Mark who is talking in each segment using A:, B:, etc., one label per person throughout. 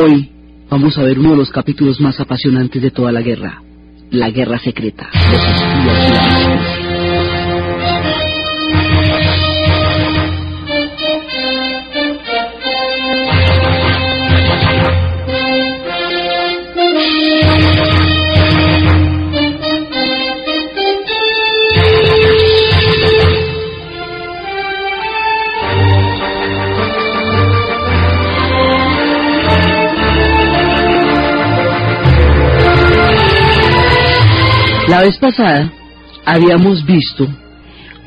A: Hoy vamos a ver uno de los capítulos más apasionantes de toda la guerra, la guerra secreta. La vez pasada habíamos visto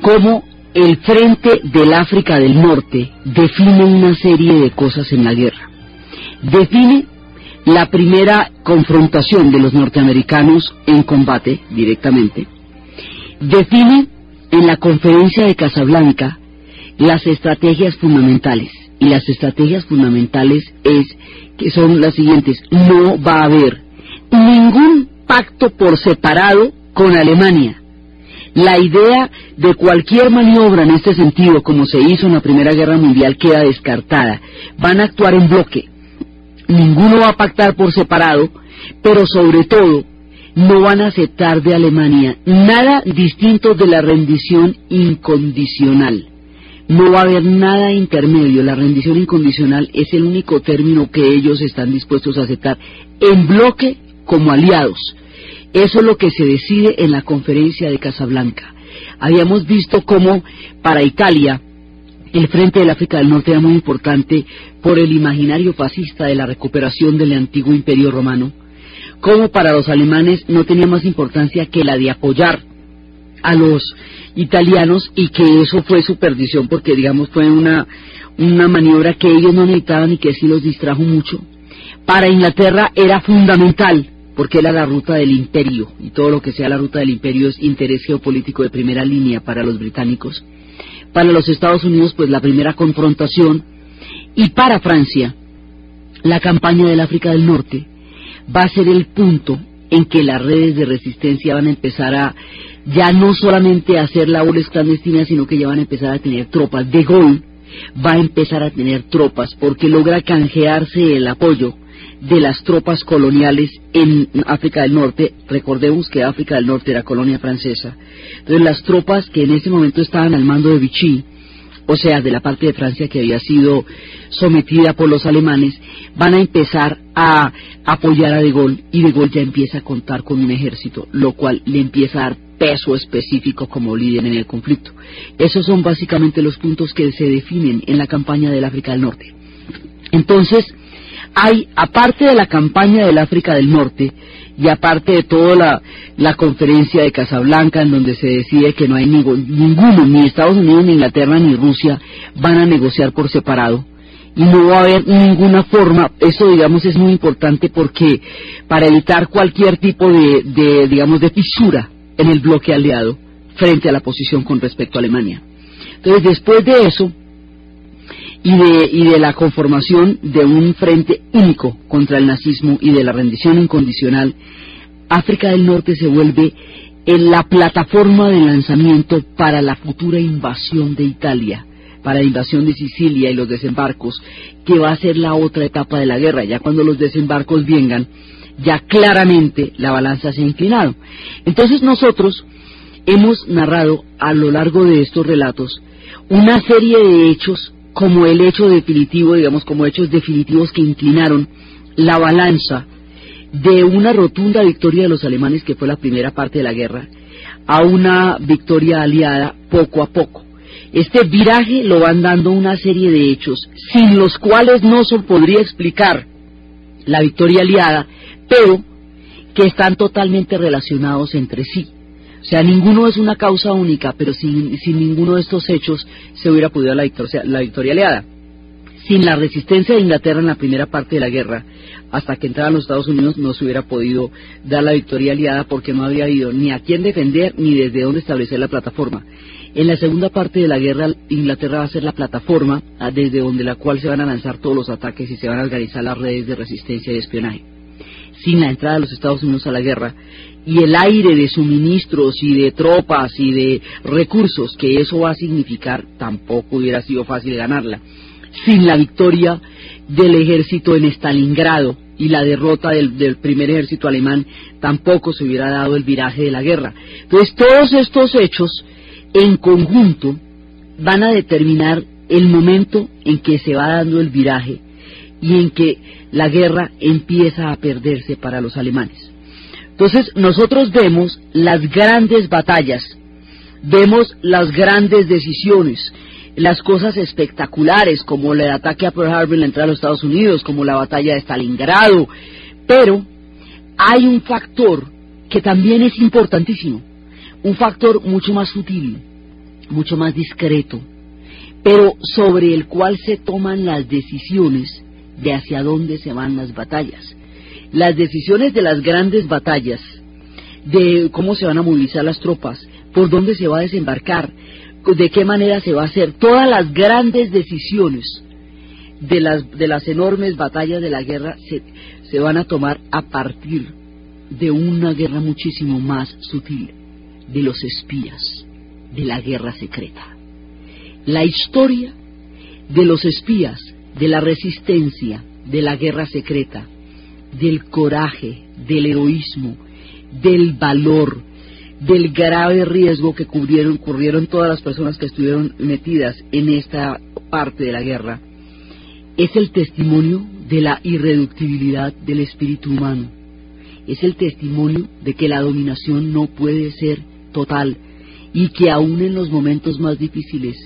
A: cómo el frente del África del Norte define una serie de cosas en la guerra. Define la primera confrontación de los norteamericanos en combate directamente. Define en la conferencia de Casablanca las estrategias fundamentales. Y las estrategias fundamentales es que son las siguientes. No va a haber ningún pacto por separado con Alemania. La idea de cualquier maniobra en este sentido, como se hizo en la Primera Guerra Mundial, queda descartada. Van a actuar en bloque. Ninguno va a pactar por separado, pero sobre todo no van a aceptar de Alemania nada distinto de la rendición incondicional. No va a haber nada intermedio. La rendición incondicional es el único término que ellos están dispuestos a aceptar en bloque como aliados. Eso es lo que se decide en la conferencia de Casablanca. Habíamos visto cómo para Italia el frente del África del Norte era muy importante por el imaginario fascista de la recuperación del antiguo imperio romano, como para los alemanes no tenía más importancia que la de apoyar a los italianos y que eso fue su perdición porque digamos fue una, una maniobra que ellos no necesitaban y que sí los distrajo mucho. Para Inglaterra era fundamental porque era la ruta del imperio y todo lo que sea la ruta del imperio es interés geopolítico de primera línea para los británicos. Para los Estados Unidos, pues la primera confrontación y para Francia, la campaña del África del Norte va a ser el punto en que las redes de resistencia van a empezar a ya no solamente a hacer labores clandestinas, sino que ya van a empezar a tener tropas. De Gaulle va a empezar a tener tropas porque logra canjearse el apoyo de las tropas coloniales en África del Norte. Recordemos que África del Norte era colonia francesa. Entonces las tropas que en ese momento estaban al mando de Vichy, o sea, de la parte de Francia que había sido sometida por los alemanes, van a empezar a apoyar a De Gaulle y De Gaulle ya empieza a contar con un ejército, lo cual le empieza a dar peso específico como líder en el conflicto. Esos son básicamente los puntos que se definen en la campaña del África del Norte. Entonces, hay, aparte de la campaña del África del Norte y aparte de toda la, conferencia de Casablanca en donde se decide que no hay ninguno, ni Estados Unidos, ni Inglaterra, ni Rusia van a negociar por separado, y no va a haber ninguna forma, eso digamos es muy importante porque para evitar cualquier tipo de, de, digamos de fisura en el bloque aliado frente a la posición con respecto a Alemania. Entonces después de eso, y de, y de la conformación de un frente único contra el nazismo y de la rendición incondicional, África del Norte se vuelve en la plataforma de lanzamiento para la futura invasión de Italia, para la invasión de Sicilia y los desembarcos, que va a ser la otra etapa de la guerra. Ya cuando los desembarcos vengan, ya claramente la balanza se ha inclinado. Entonces nosotros hemos narrado a lo largo de estos relatos una serie de hechos como el hecho definitivo, digamos, como hechos definitivos que inclinaron la balanza de una rotunda victoria de los alemanes, que fue la primera parte de la guerra, a una victoria aliada poco a poco. Este viraje lo van dando una serie de hechos sin los cuales no se podría explicar la victoria aliada, pero que están totalmente relacionados entre sí. O sea, ninguno es una causa única, pero sin, ninguno de estos hechos se hubiera podido la victoria, la victoria aliada. sin la resistencia de Inglaterra en la primera parte de la guerra, hasta que entraran los Estados Unidos no se hubiera podido dar la victoria aliada porque no habría habido ni a quién defender ni desde dónde establecer la plataforma. En la segunda parte de la guerra, Inglaterra va a ser la plataforma ah, desde donde la cual se van a lanzar todos los ataques y se van a organizar las redes de resistencia y espionaje. Sin la entrada de los Estados Unidos a la guerra y el aire de suministros y de tropas y de recursos que eso va a significar, tampoco hubiera sido fácil ganarla. Sin la victoria del ejército en Stalingrado y la derrota del, primer ejército alemán, tampoco se hubiera dado el viraje de la guerra. Entonces, todos estos hechos en conjunto van a determinar el momento en que se va dando el viraje y en que la guerra empieza a perderse para los alemanes. Entonces nosotros vemos las grandes batallas, vemos las grandes decisiones, las cosas espectaculares como el ataque a Pearl Harbor en la entrada de los Estados Unidos, como la batalla de Stalingrado, pero hay un factor que también es importantísimo, un factor mucho más sutil, mucho más discreto, pero sobre el cual se toman las decisiones de hacia dónde se van las batallas. Las decisiones de las grandes batallas, de cómo se van a movilizar las tropas, por dónde se va a desembarcar, de qué manera se va a hacer, todas las grandes decisiones de las, de las enormes batallas de la guerra se, se van a tomar a partir de una guerra muchísimo más sutil, de los espías, de la guerra secreta. La historia de los espías, de la resistencia, de la guerra secreta, del coraje, del heroísmo, del valor, del grave riesgo que cubrieron, corrieron todas las personas que estuvieron metidas en esta parte de la guerra, es el testimonio de la irreductibilidad del espíritu humano. Es el testimonio de que la dominación no puede ser total y que aún en los momentos más difíciles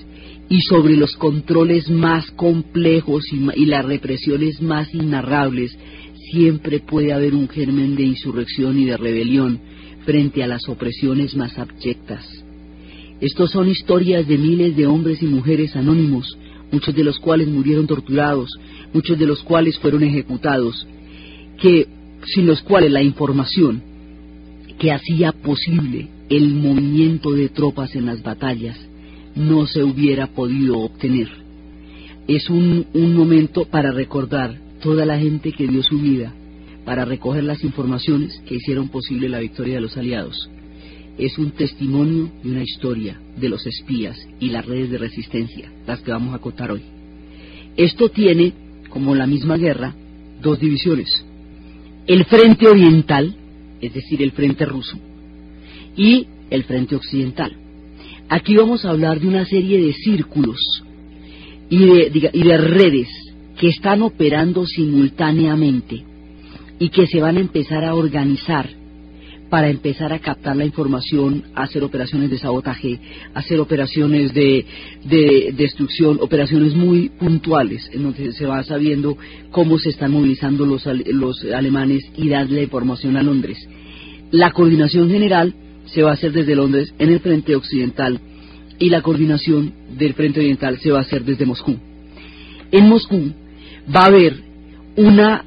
A: y sobre los controles más complejos y, y las represiones más inarrables, siempre puede haber un germen de insurrección y de rebelión frente a las opresiones más abyectas. Estos son historias de miles de hombres y mujeres anónimos, muchos de los cuales murieron torturados, muchos de los cuales fueron ejecutados, que sin los cuales la información que hacía posible el movimiento de tropas en las batallas no se hubiera podido obtener. Es un, un momento para recordar toda la gente que dio su vida para recoger las informaciones que hicieron posible la victoria de los aliados. Es un testimonio y una historia de los espías y las redes de resistencia, las que vamos a contar hoy. Esto tiene, como la misma guerra, dos divisiones. El frente oriental, es decir, el frente ruso, y el frente occidental. Aquí vamos a hablar de una serie de círculos y de, y de redes que están operando simultáneamente y que se van a empezar a organizar para empezar a captar la información, hacer operaciones de sabotaje, hacer operaciones de, destrucción, operaciones muy puntuales, en donde se va sabiendo cómo se están movilizando los, los alemanes y darle información a Londres. La coordinación general se va a hacer desde Londres en el frente occidental y la coordinación del frente oriental se va a hacer desde Moscú. En Moscú va a haber una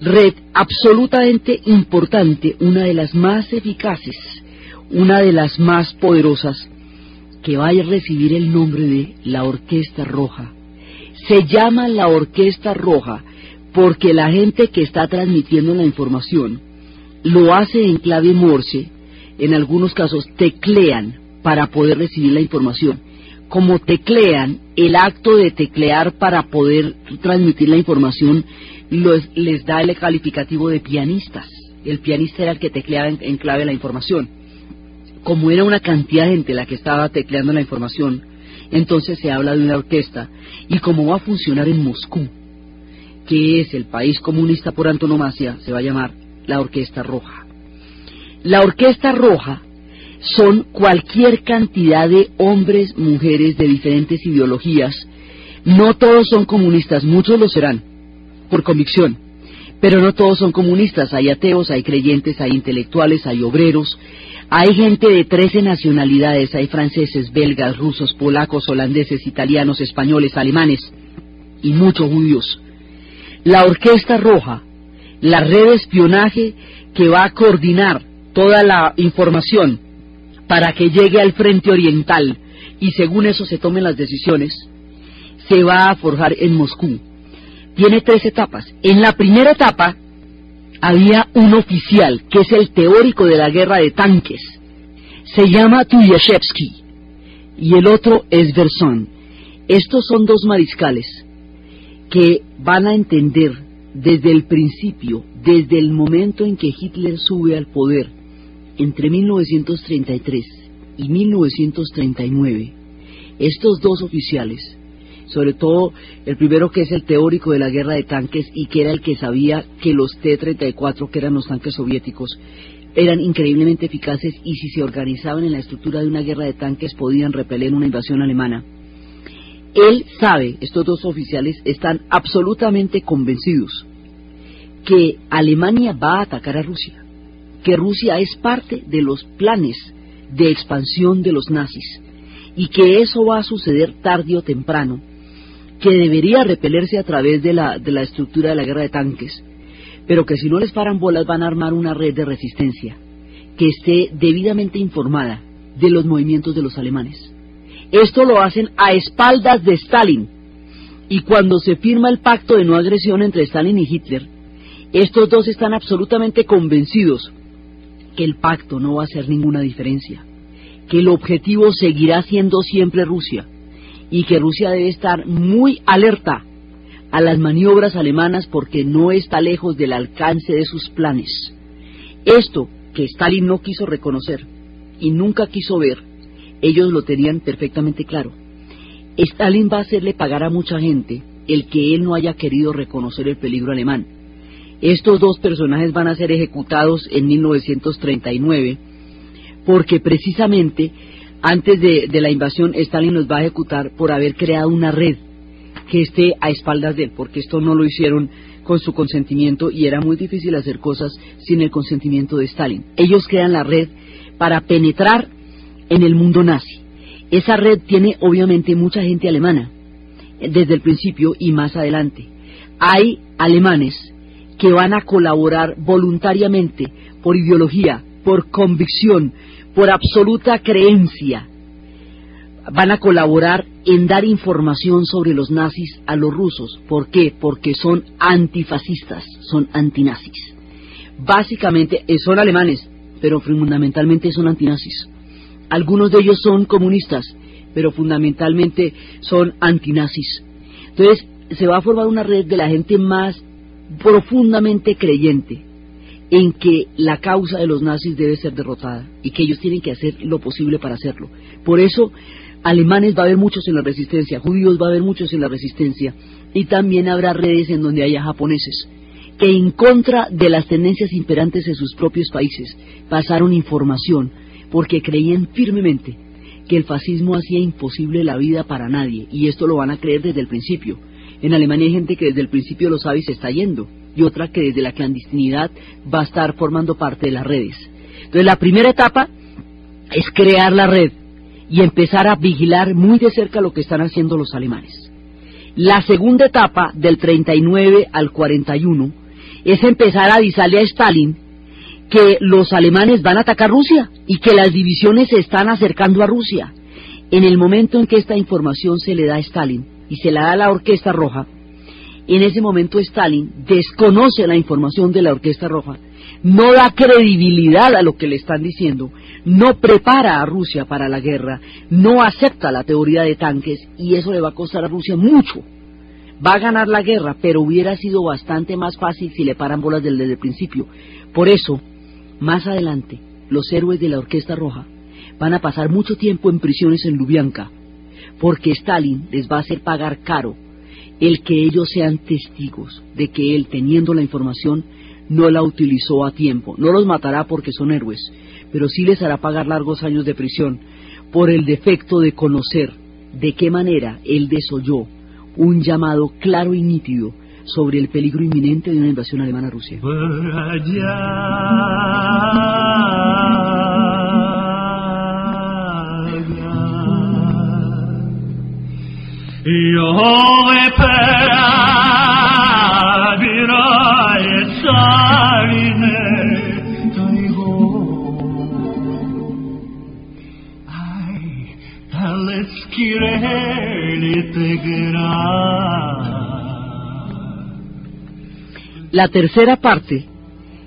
A: red absolutamente importante, una de las más eficaces, una de las más poderosas, que va a recibir el nombre de la Orquesta Roja. Se llama la Orquesta Roja porque la gente que está transmitiendo la información lo hace en clave Morse, en algunos casos teclean para poder recibir la información. Como teclean, el acto de teclear para poder transmitir la información les da el calificativo de pianistas. El pianista era el que tecleaba en, clave la información. Como era una cantidad de gente la que estaba tecleando la información, entonces se habla de una orquesta. Y como va a funcionar en Moscú, que es el país comunista por antonomasia, se va a llamar la Orquesta Roja. La Orquesta Roja son cualquier cantidad de hombres, mujeres de diferentes ideologías. No todos son comunistas, muchos lo serán, por convicción. Pero no todos son comunistas, hay ateos, hay creyentes, hay intelectuales, hay obreros, hay gente de 13 nacionalidades, hay franceses, belgas, rusos, polacos, holandeses, italianos, españoles, alemanes. y muchos judíos. La Orquesta Roja, la red de espionaje que va a coordinar toda la información para que llegue al frente oriental y según eso se tomen las decisiones, se va a forjar en Moscú. Tiene tres etapas. En la primera etapa había un oficial que es el teórico de la guerra de tanques. Se llama Tuyashevsky y el otro es Verson. Estos son dos mariscales que van a entender desde el principio, desde el momento en que Hitler sube al poder, entre 1933 y 1939, estos dos oficiales, sobre todo el primero que es el teórico de la guerra de tanques y que era el que sabía que los T-34, que eran los tanques soviéticos, eran increíblemente eficaces y si se organizaban en la estructura de una guerra de tanques podían repeler una invasión alemana. Él sabe, estos dos oficiales están absolutamente convencidos que Alemania va a atacar a Rusia, que Rusia es parte de los planes de expansión de los nazis y que eso va a suceder tarde o temprano, que debería repelerse a través de la, de la estructura de la guerra de tanques, pero que si no les paran bolas van a armar una red de resistencia que esté debidamente informada de los movimientos de los alemanes. Esto lo hacen a espaldas de Stalin. Y cuando se firma el pacto de no agresión entre Stalin y Hitler, estos dos están absolutamente convencidos que el pacto no va a hacer ninguna diferencia, que el objetivo seguirá siendo siempre Rusia y que Rusia debe estar muy alerta a las maniobras alemanas porque no está lejos del alcance de sus planes. Esto que Stalin no quiso reconocer y nunca quiso ver, ellos lo tenían perfectamente claro. Stalin va a hacerle pagar a mucha gente el que él no haya querido reconocer el peligro alemán. Estos dos personajes van a ser ejecutados en 1939 porque precisamente antes de, la invasión Stalin los va a ejecutar por haber creado una red que esté a espaldas de él, porque esto no lo hicieron con su consentimiento y era muy difícil hacer cosas sin el consentimiento de Stalin. Ellos crean la red para penetrar en el mundo nazi. Esa red tiene obviamente mucha gente alemana, desde el principio y más adelante. Hay alemanes que van a colaborar voluntariamente por ideología, por convicción, por absoluta creencia van a colaborar en dar información sobre los nazis a los rusos. ¿Por qué? Porque son antifascistas, son antinazis. Básicamente eh, son alemanes, pero fundamentalmente son antinazis. Algunos de ellos son comunistas, pero fundamentalmente son antinazis. Entonces se va a formar una red de la gente más profundamente creyente en que la causa de los nazis debe ser derrotada y que ellos tienen que hacer lo posible para hacerlo. Por eso alemanes va a haber muchos en la resistencia, judíos va a haber muchos en la resistencia, y también habrá redes en donde haya japoneses, que en contra de las tendencias imperantes en sus propios países pasaron información, porque creían firmemente que el fascismo hacía imposible la vida para nadie, y esto lo van a creer desde el principio. En Alemania hay gente que desde el principio lo sabe y se está yendo, y otra que desde la clandestinidad va a estar formando parte de las redes. Entonces la primera etapa es crear la red, y empezar a vigilar muy de cerca lo que están haciendo los alemanes. La segunda etapa, del 39 al 41, es empezar a avisarle a Stalin que los alemanes van a atacar Rusia y que las divisiones se están acercando a Rusia. En el momento en que esta información se le da a Stalin y se la da a la Orquesta Roja, en ese momento Stalin desconoce la información de la Orquesta Roja, no da credibilidad a lo que le están diciendo no prepara a Rusia para la guerra, no acepta la teoría de tanques y eso le va a costar a Rusia mucho. Va a ganar la guerra, pero hubiera sido bastante más fácil si le paran bolas desde el principio. Por eso, más adelante, los héroes de la Orquesta Roja van a pasar mucho tiempo en prisiones en Lubyanka, porque Stalin les va a hacer pagar caro el que ellos sean testigos de que él, teniendo la información, no la utilizó a tiempo. No los matará porque son héroes, pero sí les hará pagar largos años de prisión por el defecto de conocer de qué manera él desoyó un llamado claro y nítido sobre el peligro inminente de una invasión alemana a Rusia. La tercera parte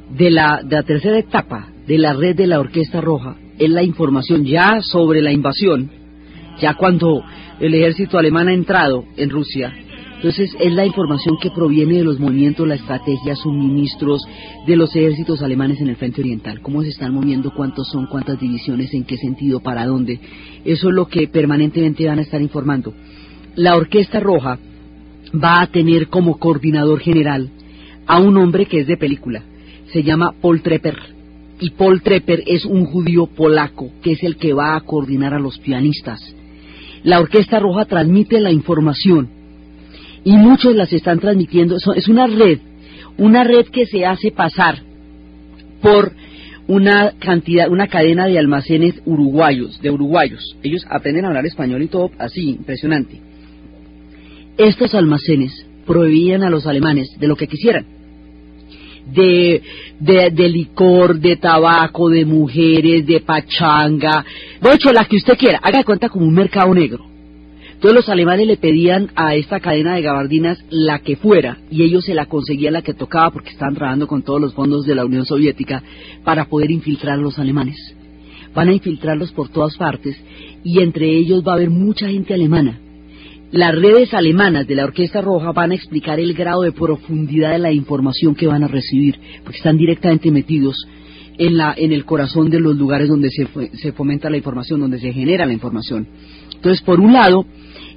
A: de la, de la tercera etapa de la red de la Orquesta Roja es la información ya sobre la invasión, ya cuando el ejército alemán ha entrado en Rusia. Entonces es la información que proviene de los movimientos, la estrategia, suministros de los ejércitos alemanes en el frente oriental, cómo se están moviendo, cuántos son, cuántas divisiones, en qué sentido, para dónde. Eso es lo que permanentemente van a estar informando. La Orquesta Roja va a tener como coordinador general a un hombre que es de película. Se llama Paul Trepper. Y Paul Trepper es un judío polaco que es el que va a coordinar a los pianistas. La Orquesta Roja transmite la información y muchos las están transmitiendo. Es una red, una red que se hace pasar por una cantidad, una cadena de almacenes uruguayos, de uruguayos. Ellos aprenden a hablar español y todo así, impresionante. Estos almacenes prohibían a los alemanes de lo que quisieran de, de, licor, de tabaco, de mujeres, de pachanga, hecho, la que usted quiera, haga de cuenta como un mercado negro. Todos los alemanes le pedían a esta cadena de gabardinas la que fuera y ellos se la conseguían la que tocaba porque estaban trabajando con todos los fondos de la Unión Soviética para poder infiltrar a los alemanes. Van a infiltrarlos por todas partes y entre ellos va a haber mucha gente alemana las redes alemanas de la Orquesta Roja van a explicar el grado de profundidad de la información que van a recibir, porque están directamente metidos en, la, en el corazón de los lugares donde se, fomenta la información, donde se genera la información. Entonces, por un lado,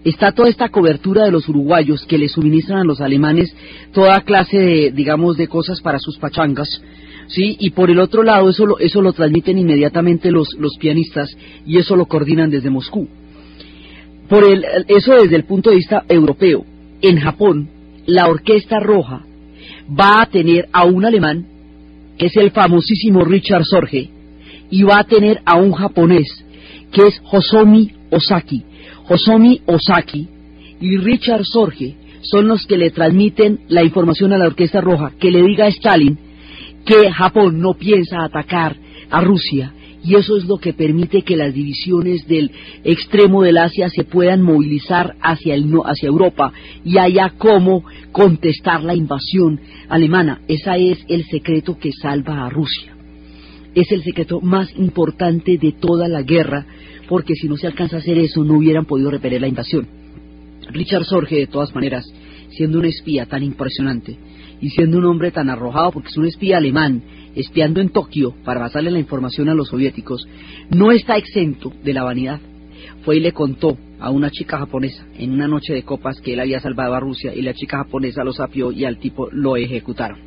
A: está toda esta cobertura de los uruguayos que le suministran a los alemanes toda clase de, digamos, de cosas para sus pachangas, ¿sí? Y por el otro lado, eso lo, eso lo transmiten inmediatamente los, los pianistas y eso lo coordinan desde Moscú. Por el, eso desde el punto de vista europeo. En Japón, la Orquesta Roja va a tener a un alemán, que es el famosísimo Richard Sorge, y va a tener a un japonés, que es Hosomi Osaki. Hosomi Osaki y Richard Sorge son los que le transmiten la información a la Orquesta Roja, que le diga a Stalin que Japón no piensa atacar a Rusia y eso es lo que permite que las divisiones del extremo del Asia se puedan movilizar hacia, el, hacia Europa y haya cómo contestar la invasión alemana. Ese es el secreto que salva a Rusia. Es el secreto más importante de toda la guerra, porque si no se alcanza a hacer eso no hubieran podido repeler la invasión. Richard Sorge, de todas maneras, siendo un espía tan impresionante y siendo un hombre tan arrojado, porque es un espía alemán, espiando en Tokio para pasarle la información a los soviéticos, no está exento de la vanidad. Fue y le contó a una chica japonesa en una noche de copas que él había salvado a Rusia y la chica japonesa lo sapió y al tipo lo ejecutaron.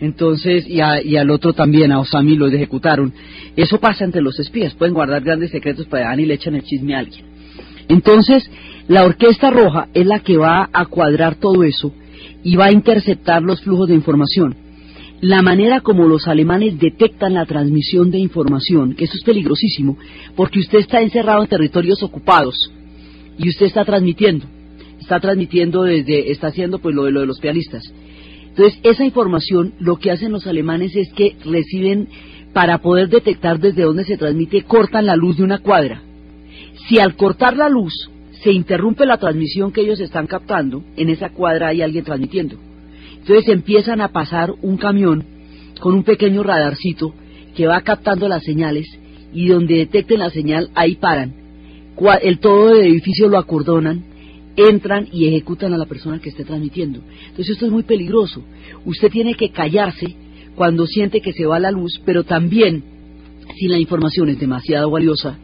A: Entonces, y, al otro también, a Osami, lo ejecutaron. Eso pasa entre los espías, pueden guardar grandes secretos para y le echan el chisme a alguien. Entonces, la Orquesta Roja es la que va a cuadrar todo eso y va a interceptar los flujos de información la manera como los alemanes detectan la transmisión de información, que eso es peligrosísimo, porque usted está encerrado en territorios ocupados y usted está transmitiendo, está transmitiendo desde, está haciendo pues lo de lo de los pianistas. Entonces, esa información lo que hacen los alemanes es que reciben, para poder detectar desde dónde se transmite, cortan la luz de una cuadra. Si al cortar la luz se interrumpe la transmisión que ellos están captando, en esa cuadra hay alguien transmitiendo. Entonces empiezan a pasar un camión con un pequeño radarcito que va captando las señales y donde detecten la señal ahí paran. El todo del edificio lo acordonan, entran y ejecutan a la persona que esté transmitiendo. Entonces esto es muy peligroso. Usted tiene que callarse cuando siente que se va la luz, pero también si la información es demasiado valiosa,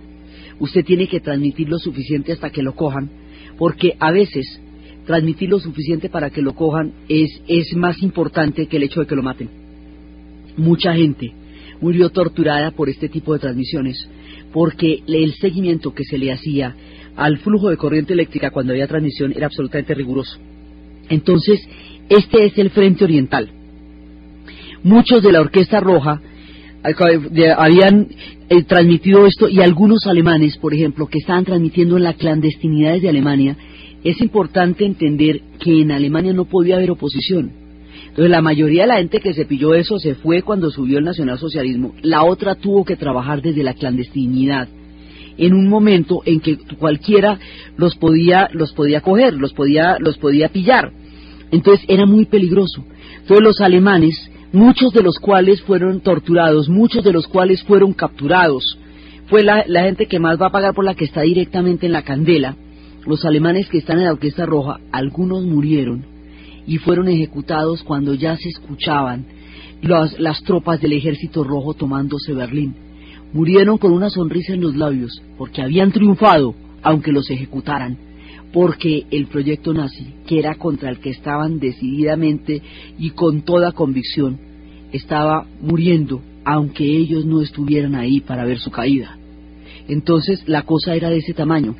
A: usted tiene que transmitir lo suficiente hasta que lo cojan, porque a veces transmitir lo suficiente para que lo cojan es, es más importante que el hecho de que lo maten. Mucha gente murió torturada por este tipo de transmisiones, porque el seguimiento que se le hacía al flujo de corriente eléctrica cuando había transmisión era absolutamente riguroso. Entonces, este es el Frente Oriental. Muchos de la Orquesta Roja habían eh, transmitido esto y algunos alemanes, por ejemplo, que estaban transmitiendo en la clandestinidad de Alemania, es importante entender que en Alemania no podía haber oposición. Entonces la mayoría de la gente que se pilló eso se fue cuando subió el nacionalsocialismo. La otra tuvo que trabajar desde la clandestinidad en un momento en que cualquiera los podía los podía coger, los podía los podía pillar. Entonces era muy peligroso. Entonces los alemanes, muchos de los cuales fueron torturados, muchos de los cuales fueron capturados, fue la, la gente que más va a pagar por la que está directamente en la candela. Los alemanes que están en la Orquesta Roja, algunos murieron y fueron ejecutados cuando ya se escuchaban las, tropas del ejército rojo tomándose Berlín. Murieron con una sonrisa en los labios porque habían triunfado aunque los ejecutaran, porque el proyecto nazi, que era contra el que estaban decididamente y con toda convicción, estaba muriendo aunque ellos no estuvieran ahí para ver su caída. Entonces la cosa era de ese tamaño.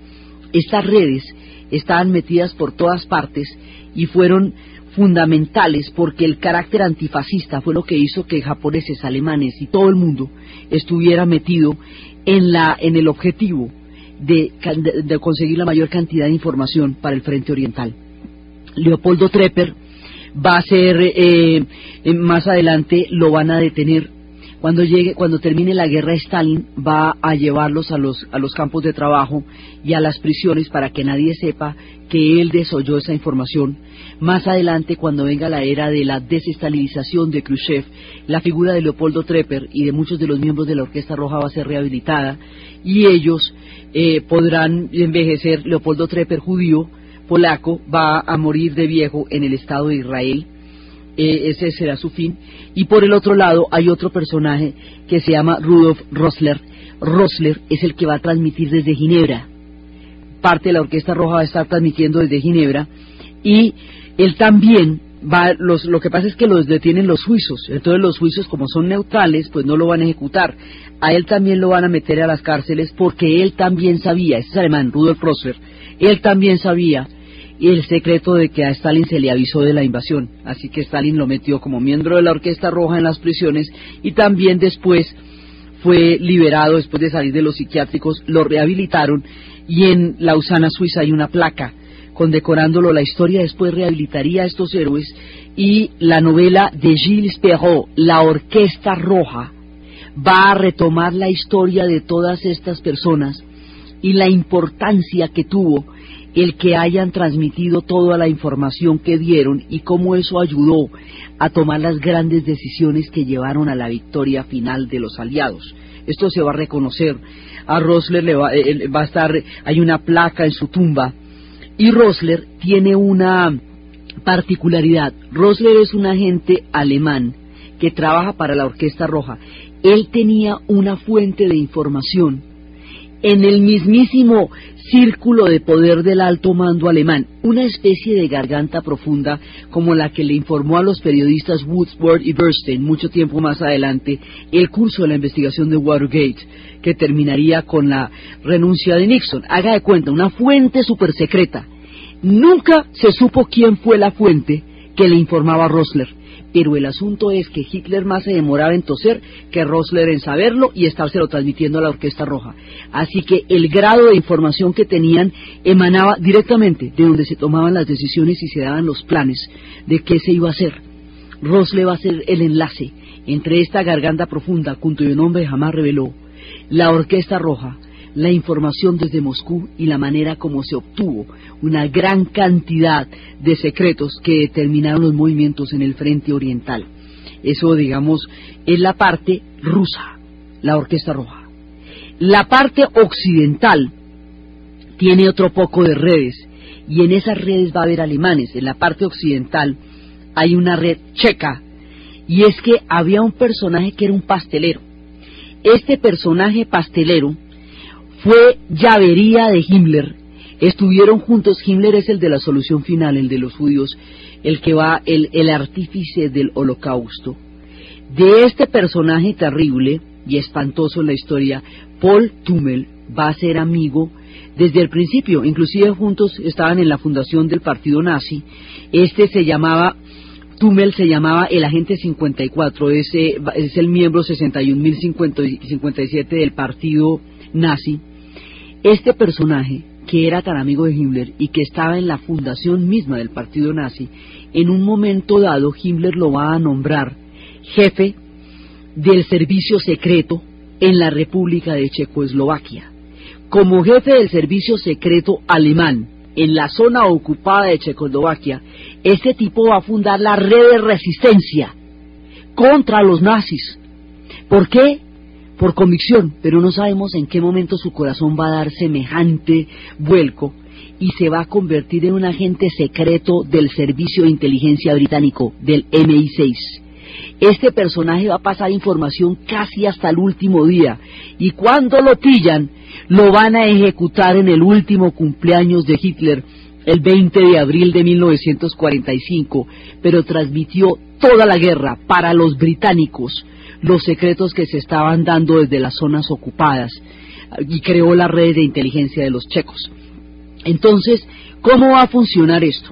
A: Estas redes estaban metidas por todas partes y fueron fundamentales porque el carácter antifascista fue lo que hizo que japoneses, alemanes y todo el mundo estuviera metido en, la, en el objetivo de, de conseguir la mayor cantidad de información para el Frente Oriental. Leopoldo Trepper va a ser, eh, más adelante lo van a detener cuando llegue, cuando termine la guerra, Stalin va a llevarlos a los, a los campos de trabajo y a las prisiones para que nadie sepa que él desoyó esa información. Más adelante, cuando venga la era de la desestalinización de Khrushchev, la figura de Leopoldo Trepper y de muchos de los miembros de la Orquesta Roja va a ser rehabilitada y ellos eh, podrán envejecer. Leopoldo Trepper, judío, polaco, va a morir de viejo en el Estado de Israel eh, ese será su fin. Y por el otro lado hay otro personaje que se llama Rudolf Rosler. Rosler es el que va a transmitir desde Ginebra. Parte de la Orquesta Roja va a estar transmitiendo desde Ginebra y él también va, los, lo que pasa es que los detienen los suizos, entonces los suizos como son neutrales pues no lo van a ejecutar. A él también lo van a meter a las cárceles porque él también sabía, ese es alemán, Rudolf Rosler, él también sabía y el secreto de que a Stalin se le avisó de la invasión. Así que Stalin lo metió como miembro de la Orquesta Roja en las prisiones y también después fue liberado después de salir de los psiquiátricos, lo rehabilitaron y en Lausana, Suiza hay una placa condecorándolo. La historia después rehabilitaría a estos héroes y la novela de Gilles Perrault, La Orquesta Roja, va a retomar la historia de todas estas personas y la importancia que tuvo el que hayan transmitido toda la información que dieron y cómo eso ayudó a tomar las grandes decisiones que llevaron a la victoria final de los aliados. Esto se va a reconocer. A Rosler le va, eh, va a estar, hay una placa en su tumba. Y Rosler tiene una particularidad. Rosler es un agente alemán que trabaja para la Orquesta Roja. Él tenía una fuente de información en el mismísimo círculo de poder del alto mando alemán, una especie de garganta profunda como la que le informó a los periodistas Woodsworth y Bernstein mucho tiempo más adelante el curso de la investigación de Watergate, que terminaría con la renuncia de Nixon. Haga de cuenta, una fuente super secreta. Nunca se supo quién fue la fuente que le informaba a Rosler pero el asunto es que Hitler más se demoraba en toser que Rosler en saberlo y estárselo transmitiendo a la Orquesta Roja. Así que el grado de información que tenían emanaba directamente de donde se tomaban las decisiones y se daban los planes de qué se iba a hacer. Rosler va a ser el enlace entre esta garganta profunda, cuyo nombre jamás reveló, la Orquesta Roja, la información desde Moscú y la manera como se obtuvo una gran cantidad de secretos que determinaron los movimientos en el frente oriental. Eso, digamos, es la parte rusa, la Orquesta Roja. La parte occidental tiene otro poco de redes y en esas redes va a haber alemanes. En la parte occidental hay una red checa y es que había un personaje que era un pastelero. Este personaje pastelero fue llavería de Himmler. Estuvieron juntos, Himmler es el de la solución final, el de los judíos, el que va, el, el artífice del holocausto. De este personaje terrible y espantoso en la historia, Paul Tummel va a ser amigo desde el principio, inclusive juntos estaban en la fundación del partido nazi. Este se llamaba Tummel se llamaba el agente 54, ese es el miembro 61.057 del partido nazi. Este personaje, que era tan amigo de Himmler y que estaba en la fundación misma del partido nazi, en un momento dado Himmler lo va a nombrar jefe del servicio secreto en la República de Checoslovaquia. Como jefe del servicio secreto alemán en la zona ocupada de Checoslovaquia, este tipo va a fundar la red de resistencia contra los nazis. ¿Por qué? Por convicción, pero no sabemos en qué momento su corazón va a dar semejante vuelco y se va a convertir en un agente secreto del Servicio de Inteligencia Británico, del MI6. Este personaje va a pasar información casi hasta el último día y cuando lo pillan, lo van a ejecutar en el último cumpleaños de Hitler, el 20 de abril de 1945, pero transmitió toda la guerra para los británicos, los secretos que se estaban dando desde las zonas ocupadas y creó la red de inteligencia de los checos. Entonces, ¿cómo va a funcionar esto?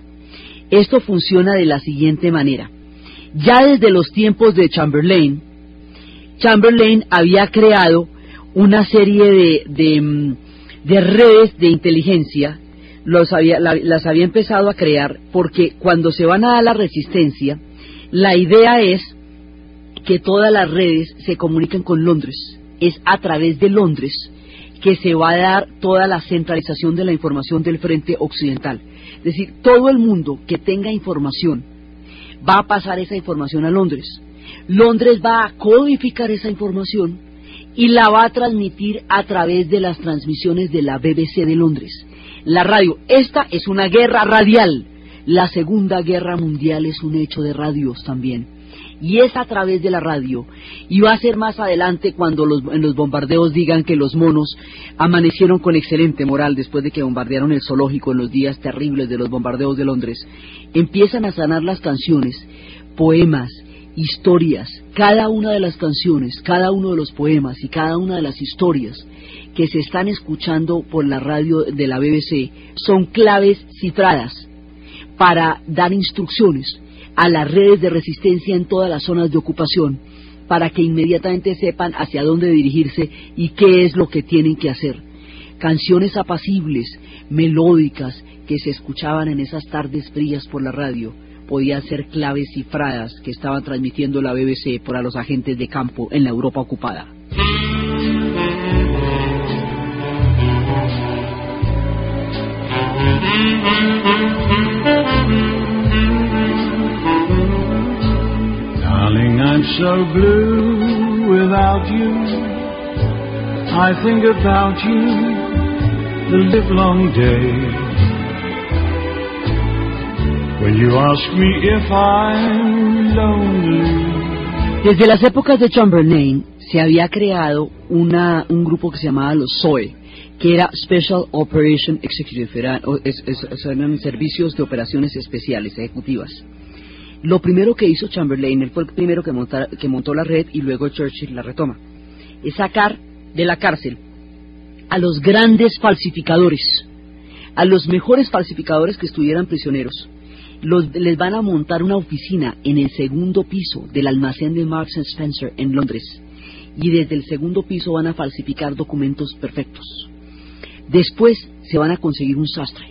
A: Esto funciona de la siguiente manera. Ya desde los tiempos de Chamberlain, Chamberlain había creado una serie de, de, mm, de redes de inteligencia, los había, la, las había empezado a crear porque cuando se van a dar la resistencia, la idea es que todas las redes se comuniquen con Londres. Es a través de Londres que se va a dar toda la centralización de la información del frente occidental. Es decir, todo el mundo que tenga información va a pasar esa información a Londres. Londres va a codificar esa información y la va a transmitir a través de las transmisiones de la BBC de Londres. La radio, esta es una guerra radial. La Segunda Guerra Mundial es un hecho de radios también. Y es a través de la radio. Y va a ser más adelante cuando los, en los bombardeos digan que los monos amanecieron con excelente moral después de que bombardearon el zoológico en los días terribles de los bombardeos de Londres. Empiezan a sanar las canciones, poemas, historias, cada una de las canciones, cada uno de los poemas y cada una de las historias que se están escuchando por la radio de la BBC son claves cifradas para dar instrucciones a las redes de resistencia en todas las zonas de ocupación para que inmediatamente sepan hacia dónde dirigirse y qué es lo que tienen que hacer. Canciones apacibles, melódicas, que se escuchaban en esas tardes frías por la radio, podían ser claves cifradas que estaban transmitiendo la BBC para los agentes de campo en la Europa ocupada.
B: So blue without you. I think about you the livelong day. When you ask me if I'm lonely.
A: Desde las épocas de Chamberlain se había creado una, un grupo que se llamaba los SOE, que era Special Operation Executive, era- o- es- es- eran servicios de operaciones especiales, ejecutivas. Lo primero que hizo Chamberlain, él fue el primero que, que montó la red y luego Churchill la retoma, es sacar de la cárcel a los grandes falsificadores, a los mejores falsificadores que estuvieran prisioneros. Los- les van a montar una oficina en el segundo piso del almacén de Marks Spencer en Londres y desde el segundo piso van a falsificar documentos perfectos. Después se van a conseguir un sastre,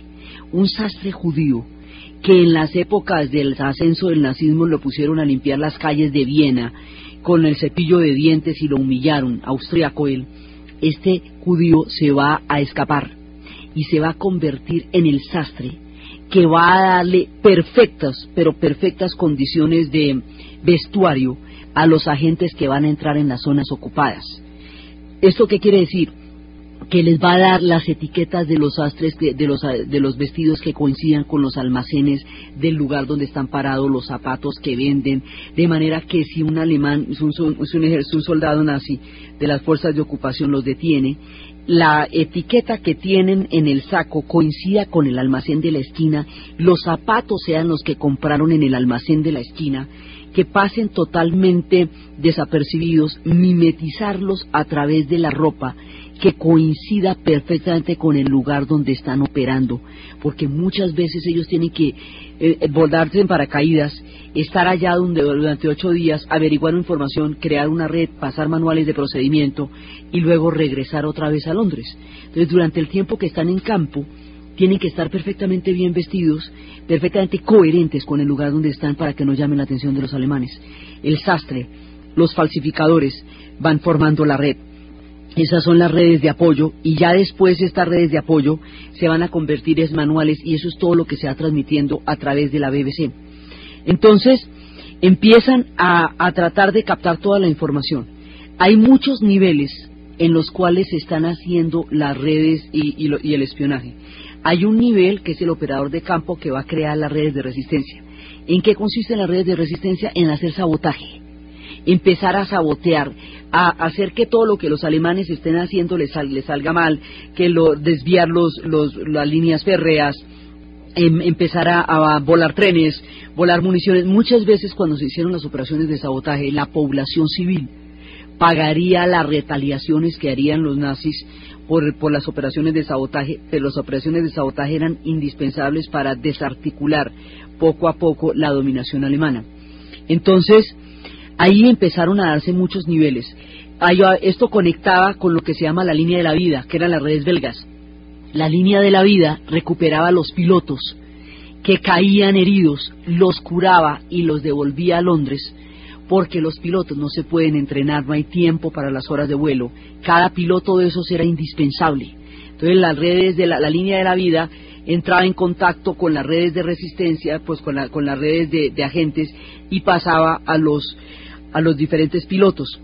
A: un sastre judío que en las épocas del ascenso del nazismo lo pusieron a limpiar las calles de Viena con el cepillo de dientes y lo humillaron, austriaco él. Este judío se va a escapar y se va a convertir en el sastre que va a darle perfectas, pero perfectas condiciones de vestuario a los agentes que van a entrar en las zonas ocupadas. ¿Esto qué quiere decir? Que les va a dar las etiquetas de los sastres, que- de los, de los vestidos que coincidan con los almacenes del lugar donde están parados, los zapatos que venden, de manera que si un alemán, es un, es un, un soldado nazi de las fuerzas de ocupación los detiene, la etiqueta que tienen en el saco coincida con el almacén de la esquina, los zapatos sean los que compraron en el almacén de la esquina, que pasen totalmente desapercibidos, mimetizarlos a través de la ropa, que coincida perfectamente con el lugar donde están operando, porque muchas veces ellos tienen que eh, voldarse en paracaídas, estar allá donde, durante ocho días, averiguar información, crear una red, pasar manuales de procedimiento y luego regresar otra vez a Londres. Entonces, durante el tiempo que están en campo, tienen que estar perfectamente bien vestidos, perfectamente coherentes con el lugar donde están para que no llamen la atención de los alemanes. El sastre, los falsificadores van formando la red. Esas son las redes de apoyo y ya después estas redes de apoyo se van a convertir en manuales y eso es todo lo que se va transmitiendo a través de la BBC. Entonces empiezan a, tratar de captar toda la información. Hay muchos niveles en los cuales se están haciendo las redes y, y el espionaje. Hay un nivel que es el operador de campo que va a crear las redes de resistencia. ¿En qué consisten las redes de resistencia? En hacer sabotaje empezar a sabotear, a hacer que todo lo que los alemanes estén haciendo les, salga mal, que lo, desviar los, las líneas férreas, em, empezar a, volar trenes, volar municiones. Muchas veces cuando se hicieron las operaciones de sabotaje, la población civil pagaría las retaliaciones que harían los nazis por, por, las operaciones de sabotaje, pero las operaciones de sabotaje eran indispensables para desarticular poco a poco la dominación alemana. Entonces, Ahí empezaron a darse muchos niveles. esto conectaba con lo que se llama la línea de la vida, que eran las redes belgas. La línea de la vida recuperaba a los pilotos que caían heridos, los curaba y los devolvía a Londres, porque los pilotos no se pueden entrenar, no hay tiempo para las horas de vuelo. Cada piloto de esos era indispensable. Entonces las redes de la, línea de la vida entraba en contacto con las redes de resistencia, pues con, las redes de agentes y pasaba a los a los diferentes pilotos.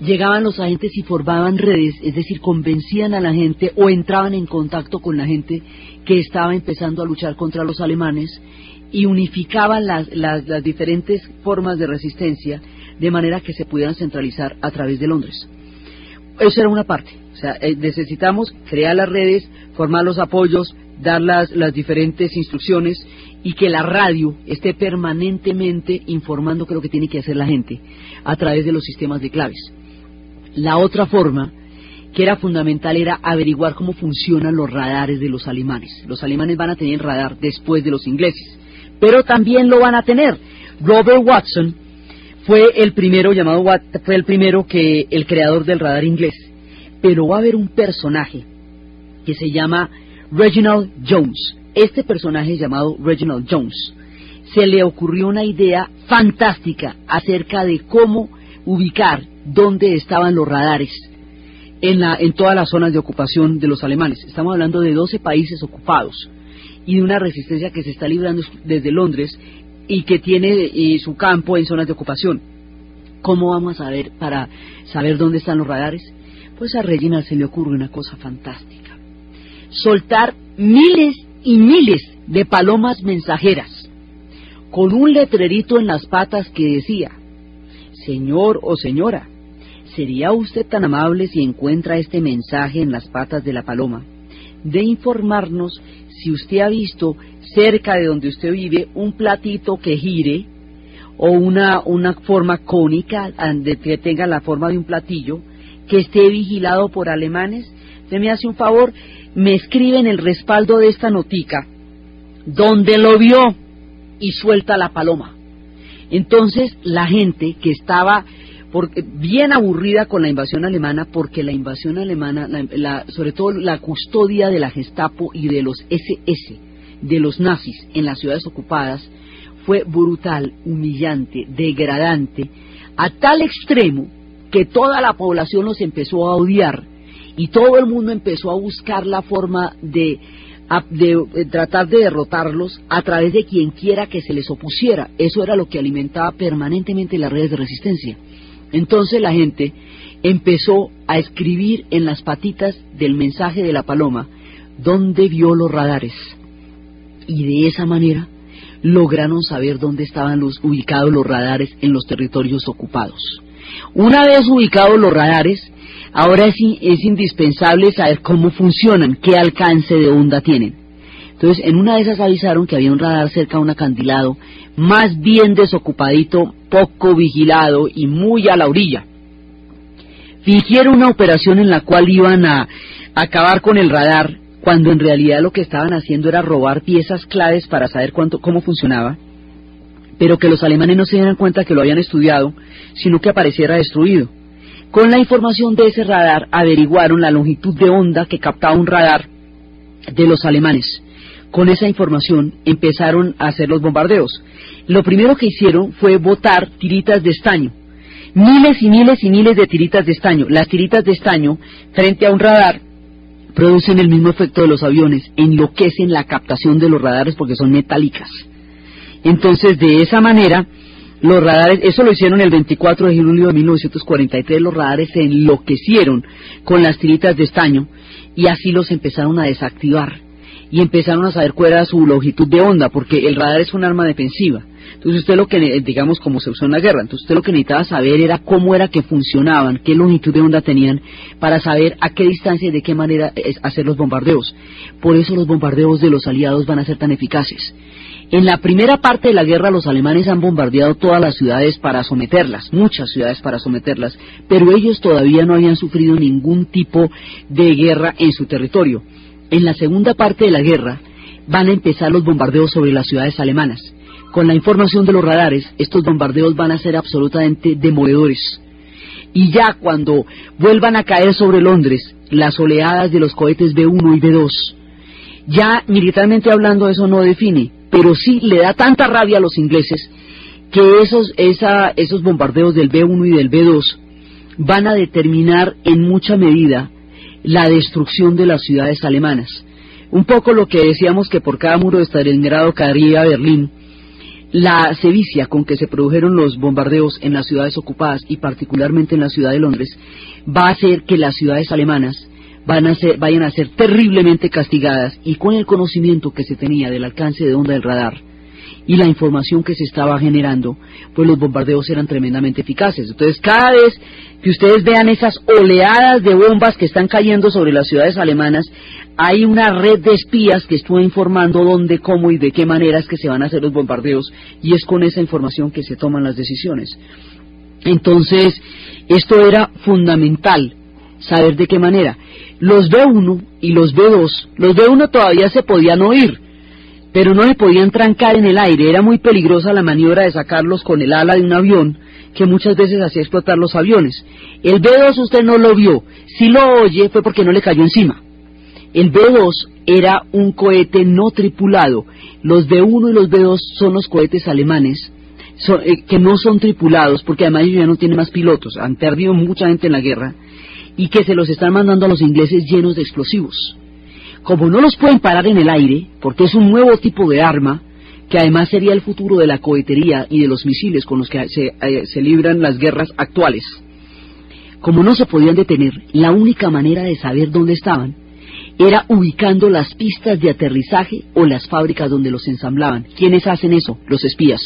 A: Llegaban los agentes y formaban redes, es decir, convencían a la gente o entraban en contacto con la gente que estaba empezando a luchar contra los alemanes y unificaban las, las, diferentes formas de resistencia de manera que se pudieran centralizar a través de Londres. Eso era una parte. O sea, eh, necesitamos crear las redes, formar los apoyos, dar las, diferentes instrucciones y que la radio esté permanentemente informando qué es lo que tiene que hacer la gente a través de los sistemas de claves. La otra forma que era fundamental era averiguar cómo funcionan los radares de los alemanes. Los alemanes van a tener radar después de los ingleses, pero también lo van a tener. Robert Watson fue el primero llamado fue el primero que el creador del radar inglés, pero va a haber un personaje que se llama Reginald Jones este personaje llamado Reginald Jones se le ocurrió una idea fantástica acerca de cómo ubicar dónde estaban los radares en, todas las zonas de ocupación de los alemanes. Estamos hablando de 12 países ocupados y de una resistencia que se está librando desde Londres y que tiene su campo en zonas de ocupación. ¿Cómo vamos a ver para saber dónde están los radares? Pues a Reginald se le ocurre una cosa fantástica. Soltar miles y miles de palomas mensajeras, con un letrerito en las patas que decía, Señor o señora, ¿sería usted tan amable si encuentra este mensaje en las patas de la paloma, de informarnos si usted ha visto cerca de donde usted vive un platito que gire o una, una forma cónica que tenga la forma de un platillo que esté vigilado por alemanes? Se me hace un favor me escribe en el respaldo de esta notica, donde lo vio y suelta la paloma. Entonces la gente que estaba bien aburrida con la invasión alemana, porque la invasión alemana, sobre todo la custodia de la Gestapo y de los SS, de los nazis en las ciudades ocupadas, fue brutal, humillante, degradante, a tal extremo que toda la población los empezó a odiar y todo el mundo empezó a buscar la forma de, eh, tratar de derrotarlos a través de quien quiera que se les opusiera. Eso era lo que alimentaba permanentemente las redes de resistencia. Entonces la gente empezó a escribir en las patitas del mensaje de la paloma dónde vio los radares. Y de esa manera lograron saber dónde estaban los, ubicados los radares en los territorios ocupados. Una vez ubicados los radares, Ahora sí es indispensable saber cómo funcionan, qué alcance de onda tienen. Entonces, en una de esas avisaron que había un radar cerca de un acantilado, más bien desocupadito, poco vigilado y muy a la orilla. Fingieron una operación en la cual iban a acabar con el radar, cuando en realidad lo que estaban haciendo era robar piezas claves para saber cuánto, cómo funcionaba, pero que los alemanes no se dieran cuenta que lo habían estudiado, sino que apareciera destruido. Con la información de ese radar averiguaron la longitud de onda que captaba un radar de los alemanes. con esa información empezaron a hacer los bombardeos. Lo primero que hicieron fue botar tiritas de estaño. Miles y miles y miles de tiritas de estaño. Las tiritas de estaño, frente a un radar, producen el mismo efecto de los aviones, enloquecen la captación de los radares porque son metálicas. Entonces, de esa manera, los radares, eso lo hicieron el 24 de julio de 1943, los radares se enloquecieron con las tiritas de estaño y así los empezaron a desactivar y empezaron a saber cuál era su longitud de onda, porque el radar es un arma defensiva. Entonces usted lo que, digamos, como se usó en la guerra, entonces usted lo que necesitaba saber era cómo era que funcionaban, qué longitud de onda tenían, para saber a qué distancia y de qué manera hacer los bombardeos. Por eso los bombardeos de los aliados van a ser tan eficaces. En la primera parte de la guerra los alemanes han bombardeado todas las ciudades para someterlas, muchas ciudades para someterlas, pero ellos todavía no habían sufrido ningún tipo de guerra en su territorio. En la segunda parte de la guerra van a empezar los bombardeos sobre las ciudades alemanas. Con la información de los radares, estos bombardeos van a ser absolutamente demoledores. Y ya cuando vuelvan a caer sobre Londres las oleadas de los cohetes B1 y B2, ya militarmente hablando eso no define, pero sí le da tanta rabia a los ingleses que esos, esos bombardeos del B1 y del B2 van a determinar en mucha medida la destrucción de las ciudades alemanas. Un poco lo que decíamos que por cada muro de Stalingrado caería Berlín, la sevicia con que se produjeron los bombardeos en las ciudades ocupadas y particularmente en la ciudad de Londres va a hacer que las ciudades alemanas van a ser, vayan a ser terriblemente castigadas y con el conocimiento que se tenía del alcance de onda del radar y la información que se estaba generando, pues los bombardeos eran tremendamente eficaces. Entonces, cada vez que ustedes vean esas oleadas de bombas que están cayendo sobre las ciudades alemanas, hay una red de espías que estuvo informando dónde, cómo y de qué maneras que se van a hacer los bombardeos y es con esa información que se toman las decisiones. Entonces, esto era fundamental, saber de qué manera. Los B1 y los B2, los B1 todavía se podían oír, pero no le podían trancar en el aire. Era muy peligrosa la maniobra de sacarlos con el ala de un avión, que muchas veces hacía explotar los aviones. El B-2 usted no lo vio. Si lo oye fue porque no le cayó encima. El B-2 era un cohete no tripulado. Los B-1 y los B-2 son los cohetes alemanes eh, que no son tripulados, porque además ya no tienen más pilotos. Han perdido mucha gente en la guerra y que se los están mandando a los ingleses llenos de explosivos como no los pueden parar en el aire, porque es un nuevo tipo de arma, que además sería el futuro de la cohetería y de los misiles con los que se, eh, se, libran las guerras actuales. Como no se podían detener, la única manera de saber dónde estaban era ubicando las pistas de aterrizaje o las fábricas donde los ensamblaban. ¿Quiénes hacen eso? Los espías.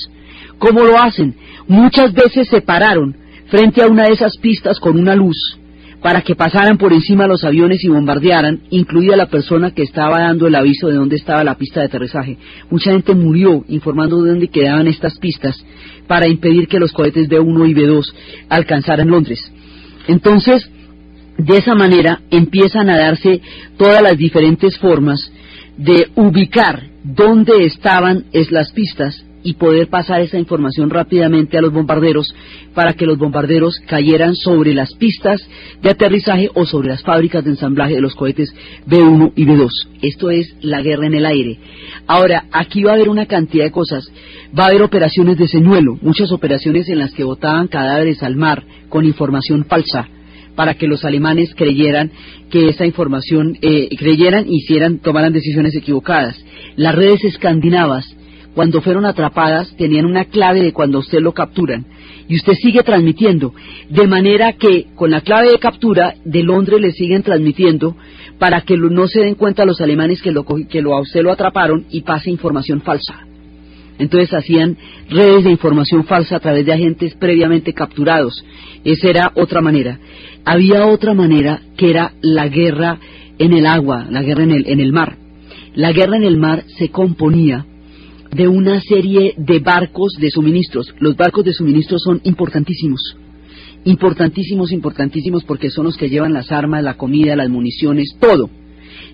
A: ¿Cómo lo hacen? Muchas veces se pararon frente a una de esas pistas con una luz para que pasaran por encima los aviones y bombardearan, incluida la persona que estaba dando el aviso de dónde estaba la pista de aterrizaje. Mucha gente murió informando de dónde quedaban estas pistas para impedir que los cohetes B-1 y B-2 alcanzaran Londres. Entonces, de esa manera empiezan a darse todas las diferentes formas de ubicar dónde estaban las pistas y poder pasar esa información rápidamente a los bombarderos para que los bombarderos cayeran sobre las pistas de aterrizaje o sobre las fábricas de ensamblaje de los cohetes B1 y B2. Esto es la guerra en el aire. Ahora, aquí va a haber una cantidad de cosas. Va a haber operaciones de señuelo, muchas operaciones en las que botaban cadáveres al mar con información falsa para que los alemanes creyeran que esa información, eh, creyeran, hicieran, tomaran decisiones equivocadas. Las redes escandinavas cuando fueron atrapadas tenían una clave de cuando usted lo capturan y usted sigue transmitiendo, de manera que con la clave de captura de Londres le siguen transmitiendo para que no se den cuenta los alemanes que, lo, que lo, a usted lo atraparon y pase información falsa. Entonces hacían redes de información falsa a través de agentes previamente capturados. Esa era otra manera. Había otra manera que era la guerra en el agua, la guerra en el, en el mar. La guerra en el mar se componía de una serie de barcos de suministros. Los barcos de suministros son importantísimos, importantísimos, importantísimos porque son los que llevan las armas, la comida, las municiones, todo.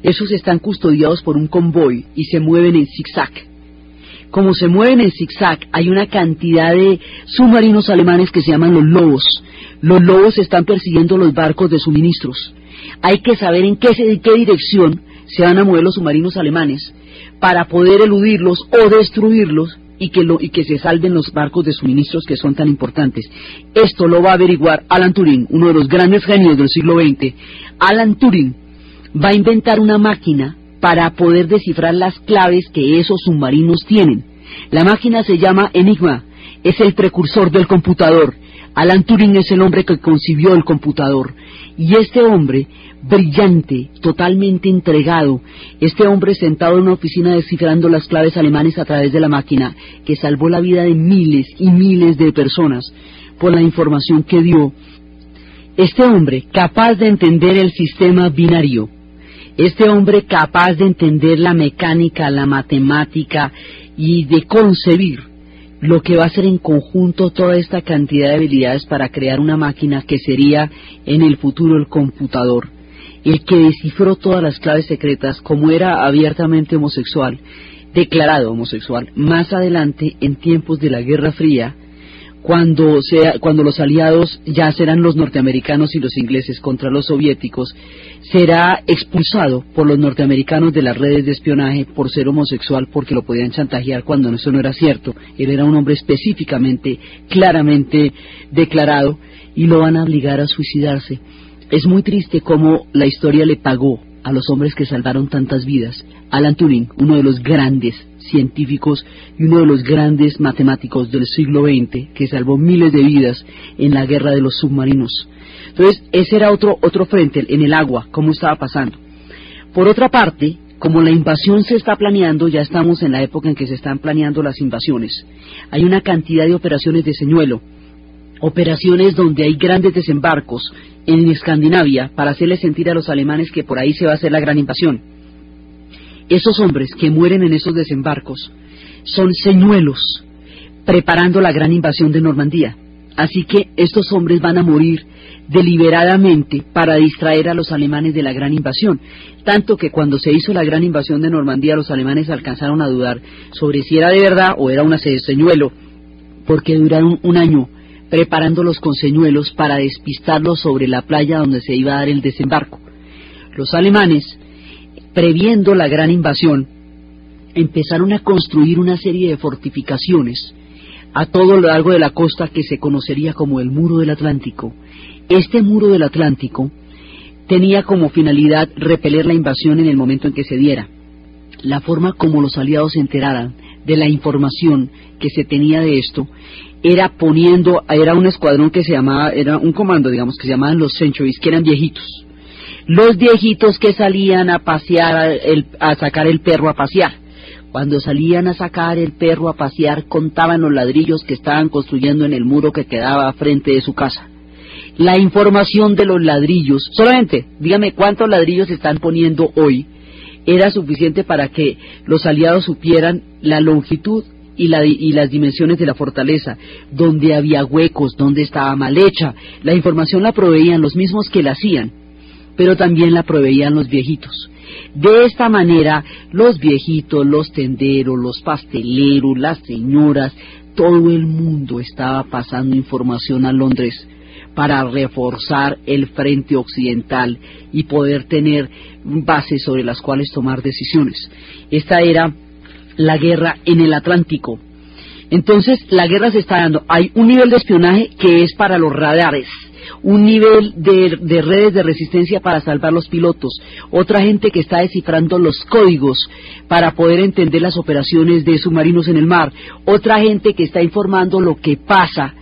A: Esos están custodiados por un convoy y se mueven en zigzag. Como se mueven en zigzag, hay una cantidad de submarinos alemanes que se llaman los lobos. Los lobos están persiguiendo los barcos de suministros. Hay que saber en qué, en qué dirección se van a mover los submarinos alemanes para poder eludirlos o destruirlos y que, lo, y que se salven los barcos de suministros que son tan importantes. Esto lo va a averiguar Alan Turing, uno de los grandes genios del siglo XX. Alan Turing va a inventar una máquina para poder descifrar las claves que esos submarinos tienen. La máquina se llama Enigma, es el precursor del computador. Alan Turing es el hombre que concibió el computador. Y este hombre, brillante, totalmente entregado, este hombre sentado en una oficina descifrando las claves alemanes a través de la máquina, que salvó la vida de miles y miles de personas por la información que dio. Este hombre, capaz de entender el sistema binario, este hombre capaz de entender la mecánica, la matemática y de concebir lo que va a ser en conjunto toda esta cantidad de habilidades para crear una máquina que sería en el futuro el computador, el que descifró todas las claves secretas como era abiertamente homosexual, declarado homosexual, más adelante en tiempos de la Guerra Fría, cuando, sea, cuando los aliados ya serán los norteamericanos y los ingleses contra los soviéticos, será expulsado por los norteamericanos de las redes de espionaje por ser homosexual porque lo podían chantajear cuando eso no era cierto. Él era un hombre específicamente, claramente declarado y lo van a obligar a suicidarse. Es muy triste cómo la historia le pagó a los hombres que salvaron tantas vidas. Alan Turing, uno de los grandes científicos y uno de los grandes matemáticos del siglo XX que salvó miles de vidas en la guerra de los submarinos. Entonces, ese era otro, otro frente en el agua, cómo estaba pasando. Por otra parte, como la invasión se está planeando, ya estamos en la época en que se están planeando las invasiones. Hay una cantidad de operaciones de señuelo, operaciones donde hay grandes desembarcos en Escandinavia para hacerles sentir a los alemanes que por ahí se va a hacer la gran invasión. Esos hombres que mueren en esos desembarcos son señuelos preparando la gran invasión de Normandía. Así que estos hombres van a morir deliberadamente para distraer a los alemanes de la gran invasión. Tanto que cuando se hizo la gran invasión de Normandía los alemanes alcanzaron a dudar sobre si era de verdad o era un señuelo, porque duraron un año preparándolos con señuelos para despistarlos sobre la playa donde se iba a dar el desembarco. Los alemanes previendo la gran invasión, empezaron a construir una serie de fortificaciones a todo lo largo de la costa que se conocería como el Muro del Atlántico. Este Muro del Atlántico tenía como finalidad repeler la invasión en el momento en que se diera. La forma como los aliados se enteraran de la información que se tenía de esto era poniendo, era un escuadrón que se llamaba, era un comando, digamos, que se llamaban los Centuries, que eran viejitos los viejitos que salían a pasear, a sacar el perro a pasear. Cuando salían a sacar el perro a pasear, contaban los ladrillos que estaban construyendo en el muro que quedaba frente de su casa. La información de los ladrillos, solamente, dígame cuántos ladrillos están poniendo hoy, era suficiente para que los aliados supieran la longitud y, y, las dimensiones de la fortaleza, donde había huecos, donde estaba mal hecha. La información la proveían los mismos que la hacían pero también la proveían los viejitos. De esta manera, los viejitos, los tenderos, los pasteleros, las señoras, todo el mundo estaba pasando información a Londres para reforzar el frente occidental y poder tener bases sobre las cuales tomar decisiones. Esta era la guerra en el Atlántico. Entonces, la guerra se está dando. Hay un nivel de espionaje que es para los radares, un nivel de, redes de resistencia para salvar los pilotos, otra gente que está descifrando los códigos para poder entender las operaciones de submarinos en el mar, otra gente que está informando lo que pasa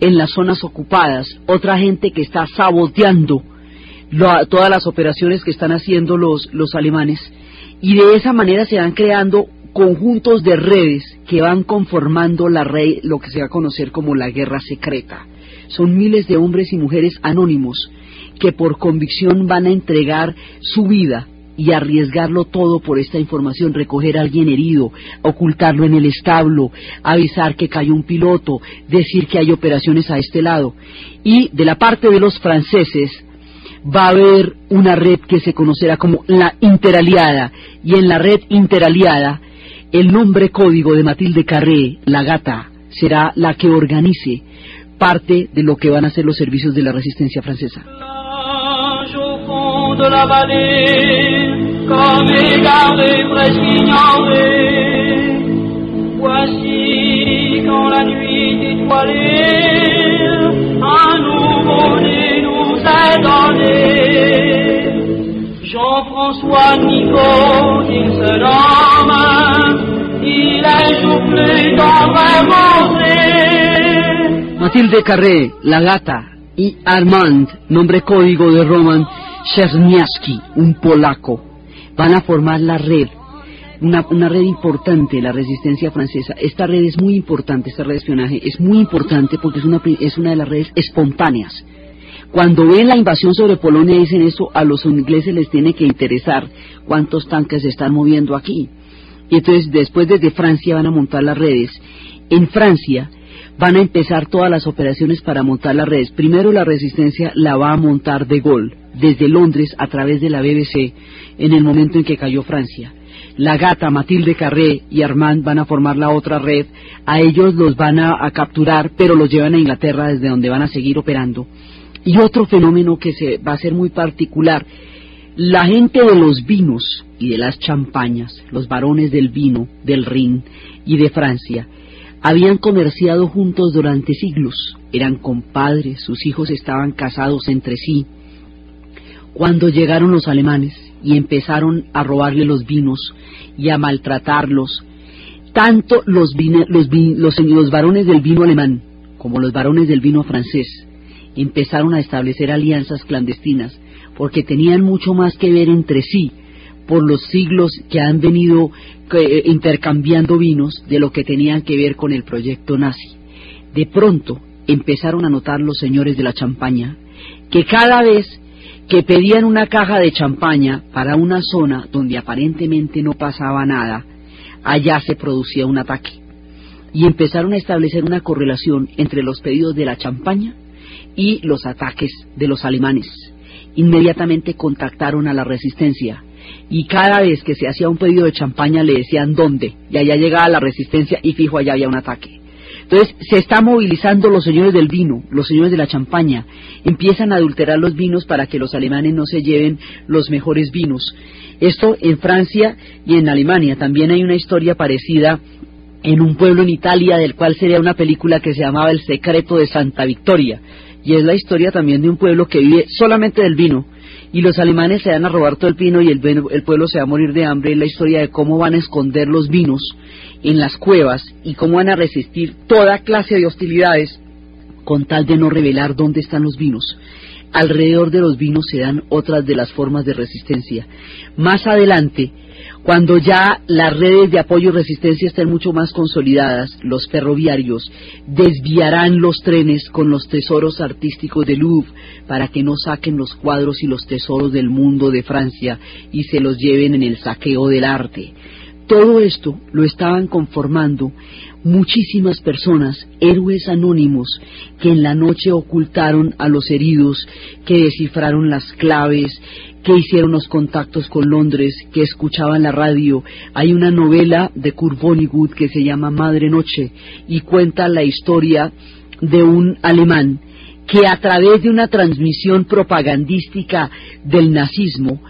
A: en las zonas ocupadas, otra gente que está saboteando todas las operaciones que están haciendo los, los alemanes. Y de esa manera se van creando conjuntos de redes que van conformando la red, lo que se va a conocer como la guerra secreta son miles de hombres y mujeres anónimos que por convicción van a entregar su vida y arriesgarlo todo por esta información, recoger a alguien herido, ocultarlo en el establo, avisar que cayó un piloto, decir que hay operaciones a este lado. Y de la parte de los franceses va a haber una red que se conocerá como la interaliada, y en la red interaliada el nombre código de Matilde Carré, la gata, será la que organice parte de lo que van a ser los servicios de la resistencia francesa.
C: Jean-François Nico, il se nomme, il est joufflé dans
A: Matilde Carré, La Gata y Armand, nombre código de Roman Czerniawski, un polaco, van a formar la red, una, red importante, la resistencia francesa. Esta red es muy importante, esta red de espionaje es muy importante porque es una, es una de las redes espontáneas. Cuando ven la invasión sobre Polonia dicen eso, a los ingleses les tiene que interesar cuántos tanques se están moviendo aquí. Y entonces después desde Francia van a montar las redes. En Francia van a empezar todas las operaciones para montar las redes. Primero la resistencia la va a montar de Gaulle, desde Londres a través de la BBC, en el momento en que cayó Francia. La gata Matilde Carré y Armand van a formar la otra red. A ellos los van a, capturar, pero los llevan a Inglaterra desde donde van a seguir operando. Y otro fenómeno que se va a ser muy particular, la gente de los vinos y de las champañas, los varones del vino, del Rin y de Francia, habían comerciado juntos durante siglos, eran compadres, sus hijos estaban casados entre sí. Cuando llegaron los alemanes y empezaron a robarle los vinos y a maltratarlos, tanto los, los, los varones del vino alemán como los varones del vino francés empezaron a establecer alianzas clandestinas porque tenían mucho más que ver entre sí por los siglos que han venido eh, intercambiando vinos de lo que tenían que ver con el proyecto nazi. De pronto empezaron a notar los señores de la champaña que cada vez que pedían una caja de champaña para una zona donde aparentemente no pasaba nada, allá se producía un ataque. Y empezaron a establecer una correlación entre los pedidos de la champaña y los ataques de los alemanes. Inmediatamente contactaron a la resistencia y cada vez que se hacía un pedido de champaña le decían dónde, y allá llegaba la resistencia y fijo allá había un ataque. Entonces se están movilizando los señores del vino, los señores de la champaña, empiezan a adulterar los vinos para que los alemanes no se lleven los mejores vinos. Esto en Francia y en Alemania. También hay una historia parecida en un pueblo en Italia del cual sería una película que se llamaba El secreto de Santa Victoria. Y es la historia también de un pueblo que vive solamente del vino y los alemanes se van a robar todo el vino y el, pueblo se va a morir de hambre. Es la historia de cómo van a esconder los vinos en las cuevas y cómo van a resistir toda clase de hostilidades con tal de no revelar dónde están los vinos. Alrededor de los vinos se dan otras de las formas de resistencia. Más adelante, cuando ya las redes de apoyo y resistencia estén mucho más consolidadas, los ferroviarios desviarán los trenes con los tesoros artísticos de Louvre para que no saquen los cuadros y los tesoros del mundo de Francia y se los lleven en el saqueo del arte. Todo esto lo estaban conformando muchísimas personas, héroes anónimos, que en la noche ocultaron a los heridos, que descifraron las claves, que hicieron los contactos con Londres, que escuchaban la radio. Hay una novela de Kurt Vonnegut que se llama Madre Noche y cuenta la historia de un alemán que a través de una transmisión propagandística del nazismo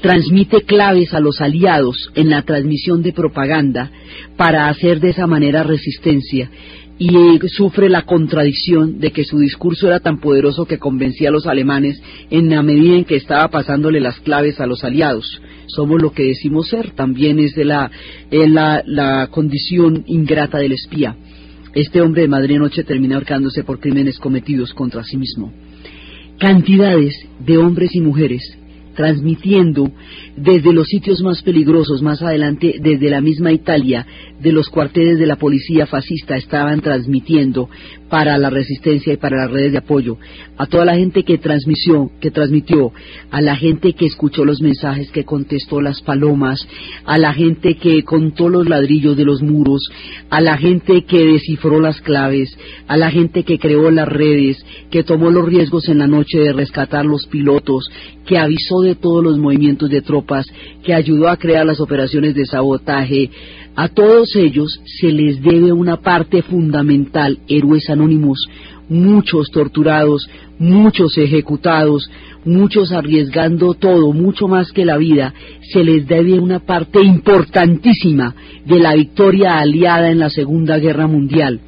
A: transmite claves a los aliados en la transmisión de propaganda para hacer de esa manera resistencia y sufre la contradicción de que su discurso era tan poderoso que convencía a los alemanes en la medida en que estaba pasándole las claves a los aliados. Somos lo que decimos ser, también es de la, la, la condición ingrata del espía. Este hombre de Madrid Noche termina ahorcándose por crímenes cometidos contra sí mismo. Cantidades de hombres y mujeres transmitiendo desde los sitios más peligrosos, más adelante desde la misma Italia, de los cuarteles de la policía fascista estaban transmitiendo para la resistencia y para las redes de apoyo, a toda la gente que transmitió, que transmitió, a la gente que escuchó los mensajes, que contestó las palomas, a la gente que contó los ladrillos de los muros, a la gente que descifró las claves, a la gente que creó las redes, que tomó los riesgos en la noche de rescatar los pilotos, que avisó de todos los movimientos de tropas, que ayudó a crear las operaciones de sabotaje, a todos ellos se les debe una parte fundamental, héroes anónimos, muchos torturados, muchos ejecutados, muchos arriesgando todo, mucho más que la vida, se les debe una parte importantísima de la victoria aliada en la Segunda Guerra Mundial,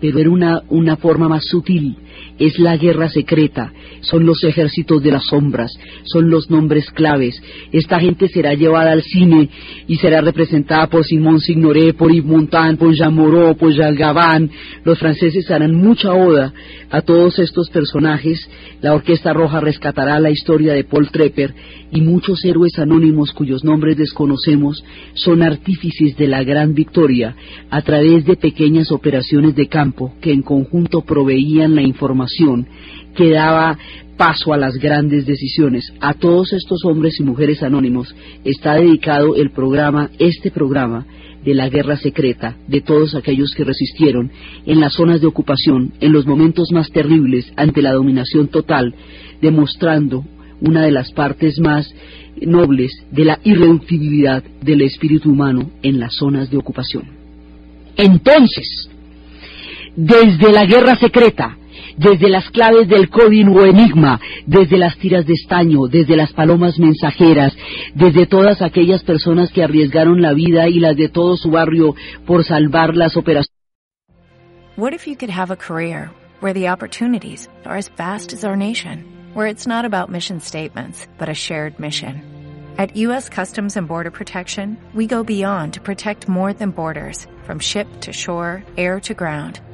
A: pero era una, una forma más sutil, es la guerra secreta, son los ejércitos de las sombras, son los nombres claves. Esta gente será llevada al cine y será representada por Simón Signoret, por Yves Montand, por Jean Moreau, por Jean Gabin. Los franceses harán mucha oda a todos estos personajes. La Orquesta Roja rescatará la historia de Paul Trepper y muchos héroes anónimos cuyos nombres desconocemos son artífices de la gran victoria a través de pequeñas operaciones de campo que en conjunto proveían la información que daba paso a las grandes decisiones. A todos estos hombres y mujeres anónimos está dedicado el programa, este programa de la guerra secreta, de todos aquellos que resistieron en las zonas de ocupación, en los momentos más terribles ante la dominación total, demostrando una de las partes más nobles de la irreductibilidad del espíritu humano en las zonas de ocupación. Entonces, desde la guerra secreta, desde las claves del código o enigma, desde las tiras de estaño, desde las palomas mensajeras, desde todas aquellas personas que arriesgaron la vida y las de todo su barrio por salvar las operaciones.
D: What if you could have a career where the opportunities are as vast as our nation, where it's not about mission statements, but a shared mission? At U.S. Customs and Border Protection, we go beyond to protect more than borders, from ship to shore, air to ground